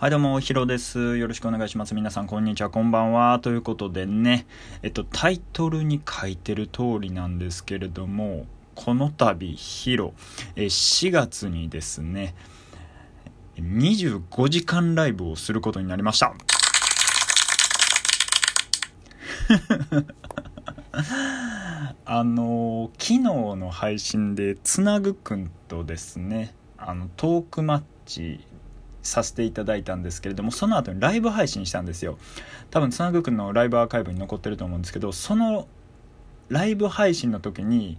はいどうも、ヒロです。よろしくお願いします。皆さん、こんにちは、こんばんは。ということでね、えっと、タイトルに書いてる通りなんですけれども、この度、ヒロ、え4月にですね、25時間ライブをすることになりました。あの昨日の配信でつなぐくんとですねあのトークマッチさせていただいたんですけれどもその後にライブ配信したんですよ。多分つなぐくんのライブアーカイブに残ってると思うんですけどそのライブ配信の時に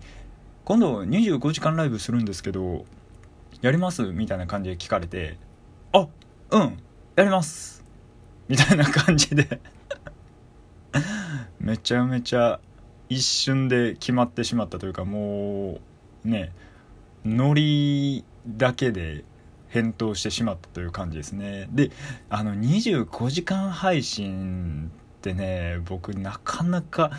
今度25時間ライブするんですけどやります？みたいな感じで聞かれてあうんやります。みたいな感じで。めちゃめちゃ一瞬で決まってしまったというかもうねノリだけで返答してしまったという感じですね。であの25時間配信ってね僕なかなか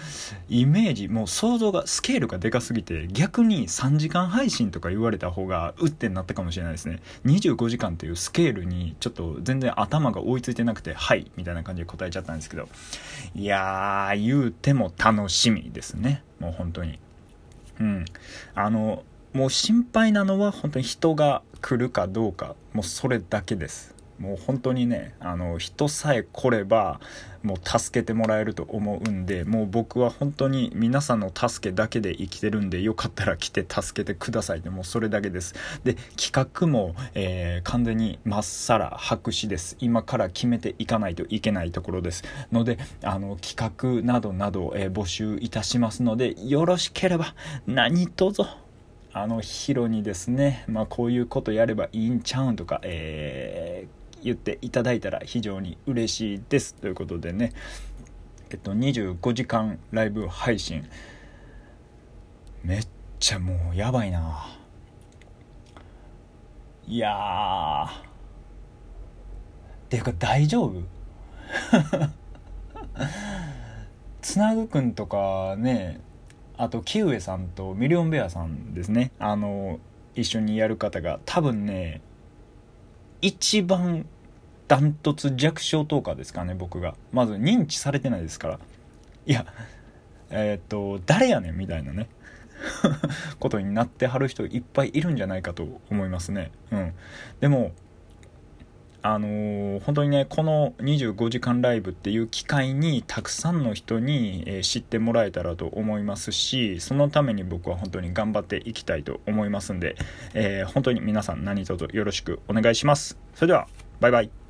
イメージもう想像がスケールがでかすぎて逆に3時間配信とか言われた方がうってなったかもしれないですね。25時間っていうスケールにちょっと全然頭が追いついてなくてはいみたいな感じで答えちゃったんですけど。いやー言うても楽しみですね。もう本当に。うん。あのもう心配なのは本当に人が来るかどうかもうそれだけです。もう本当にねあの人さえ来ればもう助けてもらえると思うんでもう僕は本当に皆さんの助けだけで生きてるんでよかったら来て助けてくださいでもうそれだけです。で企画も、えー、完全にまっさら白紙です。今から決めていかないといけないところです。のであの企画などなど、えー、募集いたしますのでよろしければ何卒あのヒロにですね、まあ、こういうことやればいいんちゃうんとか、えー、言っていただいたら非常に嬉しいですということでね。えっと25時間ライブ配信。めっちゃもうやばいな。いやー。っていうか大丈夫。つなぐくんとかねあとキウエさんとミリオンベアさんですね。あの一緒にやる方が多分ね一番ダントツ弱小トーカーですかね僕が。まず認知されてないですから。いやえっ、と誰やねんみたいなね。ことになってはる人いっぱいいるんじゃないかと思いますね。うん。でもあのー、本当にねこの25時間ライブっていう機会にたくさんの人に、えー、知ってもらえたらと思いますしそのために僕は本当に頑張っていきたいと思いますんで、えー、本当に皆さん何卒よろしくお願いします。それではバイバイ。